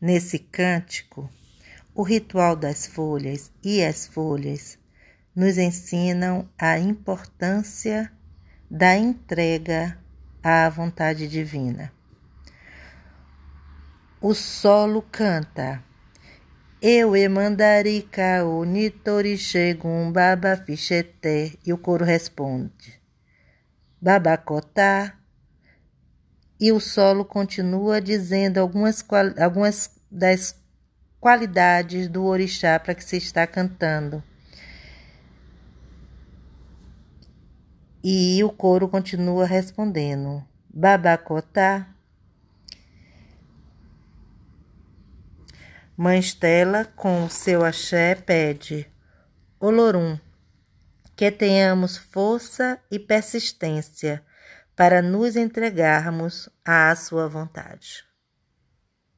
Nesse cântico, o ritual das folhas e as folhas nos ensinam a importância da entrega à vontade divina. O solo canta. Eu e mandarika o nitori chegum baba ficheté e o coro responde. Babacotá e o solo continua dizendo algumas, algumas das qualidades do orixá para que se está cantando. E o coro continua respondendo: Babacotá. Mãe Estela, com o seu axé, pede: Olorum, que tenhamos força e persistência para nos entregarmos à sua vontade.